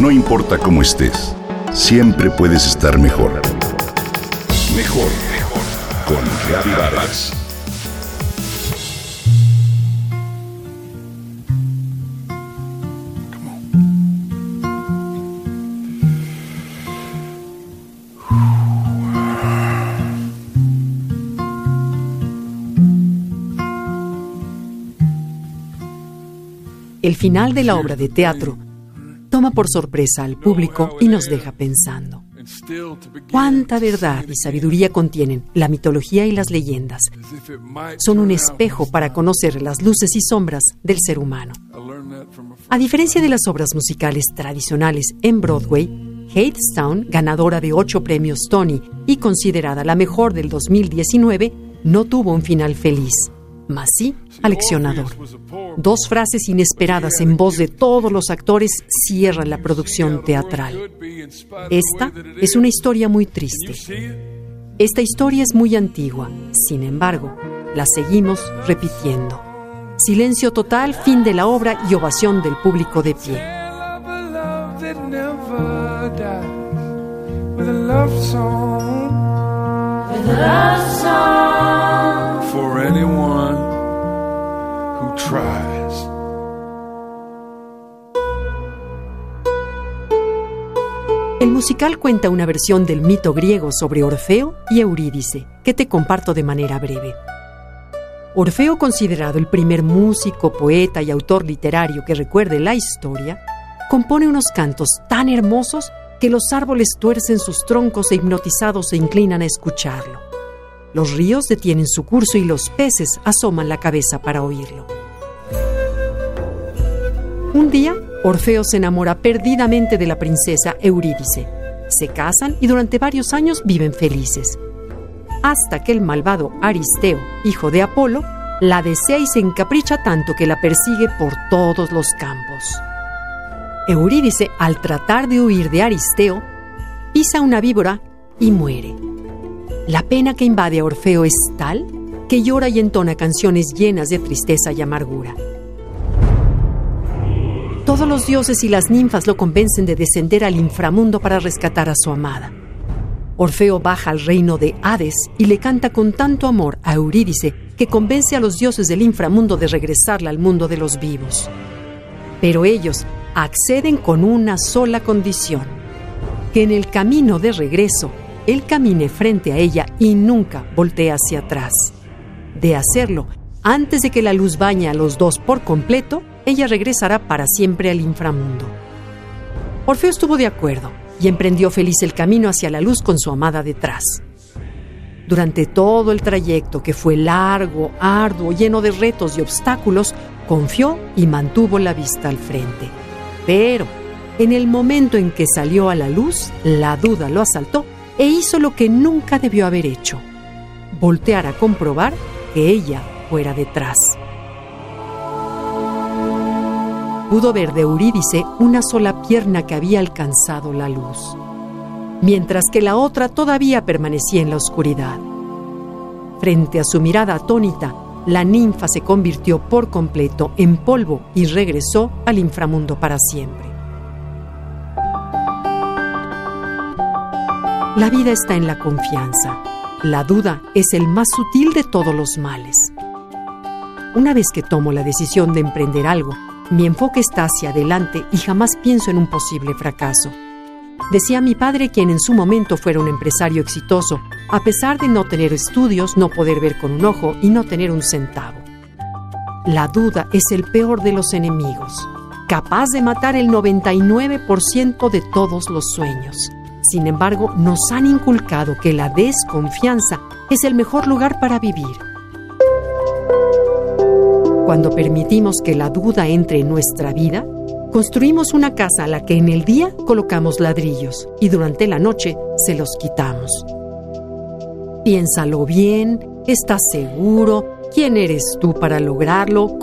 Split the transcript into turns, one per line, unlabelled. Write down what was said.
No importa cómo estés, siempre puedes estar mejor. Mejor, mejor. Con Reavivadas.
El final de la obra de teatro toma por sorpresa al público y nos deja pensando. ¿Cuánta verdad y sabiduría contienen la mitología y las leyendas? Son un espejo para conocer las luces y sombras del ser humano. A diferencia de las obras musicales tradicionales en Broadway, Hadestown, ganadora de ocho premios Tony y considerada la mejor del 2019, no tuvo un final feliz mas sí aleccionador. Dos frases inesperadas en voz de todos los actores cierran la producción teatral. Esta es una historia muy triste. Esta historia es muy antigua, sin embargo, la seguimos repitiendo. Silencio total, fin de la obra y ovación del público de pie. El musical cuenta una versión del mito griego sobre Orfeo y Eurídice, que te comparto de manera breve. Orfeo, considerado el primer músico, poeta y autor literario que recuerde la historia, compone unos cantos tan hermosos que los árboles tuercen sus troncos e hipnotizados se inclinan a escucharlo. Los ríos detienen su curso y los peces asoman la cabeza para oírlo. Un día, Orfeo se enamora perdidamente de la princesa Eurídice. Se casan y durante varios años viven felices. Hasta que el malvado Aristeo, hijo de Apolo, la desea y se encapricha tanto que la persigue por todos los campos. Eurídice, al tratar de huir de Aristeo, pisa una víbora y muere. La pena que invade a Orfeo es tal que llora y entona canciones llenas de tristeza y amargura. Todos los dioses y las ninfas lo convencen de descender al inframundo para rescatar a su amada. Orfeo baja al reino de Hades y le canta con tanto amor a Eurídice que convence a los dioses del inframundo de regresarla al mundo de los vivos. Pero ellos acceden con una sola condición, que en el camino de regreso él camine frente a ella y nunca voltee hacia atrás. De hacerlo, antes de que la luz bañe a los dos por completo, ella regresará para siempre al inframundo. Orfeo estuvo de acuerdo y emprendió feliz el camino hacia la luz con su amada detrás. Durante todo el trayecto, que fue largo, arduo, lleno de retos y obstáculos, confió y mantuvo la vista al frente. Pero, en el momento en que salió a la luz, la duda lo asaltó e hizo lo que nunca debió haber hecho, voltear a comprobar que ella fuera detrás. Pudo ver de Eurídice una sola pierna que había alcanzado la luz, mientras que la otra todavía permanecía en la oscuridad. Frente a su mirada atónita, la ninfa se convirtió por completo en polvo y regresó al inframundo para siempre. La vida está en la confianza. La duda es el más sutil de todos los males. Una vez que tomo la decisión de emprender algo, mi enfoque está hacia adelante y jamás pienso en un posible fracaso. Decía mi padre quien en su momento fuera un empresario exitoso, a pesar de no tener estudios, no poder ver con un ojo y no tener un centavo. La duda es el peor de los enemigos, capaz de matar el 99% de todos los sueños. Sin embargo, nos han inculcado que la desconfianza es el mejor lugar para vivir cuando permitimos que la duda entre en nuestra vida, construimos una casa a la que en el día colocamos ladrillos y durante la noche se los quitamos. Piénsalo bien, ¿estás seguro? ¿Quién eres tú para lograrlo?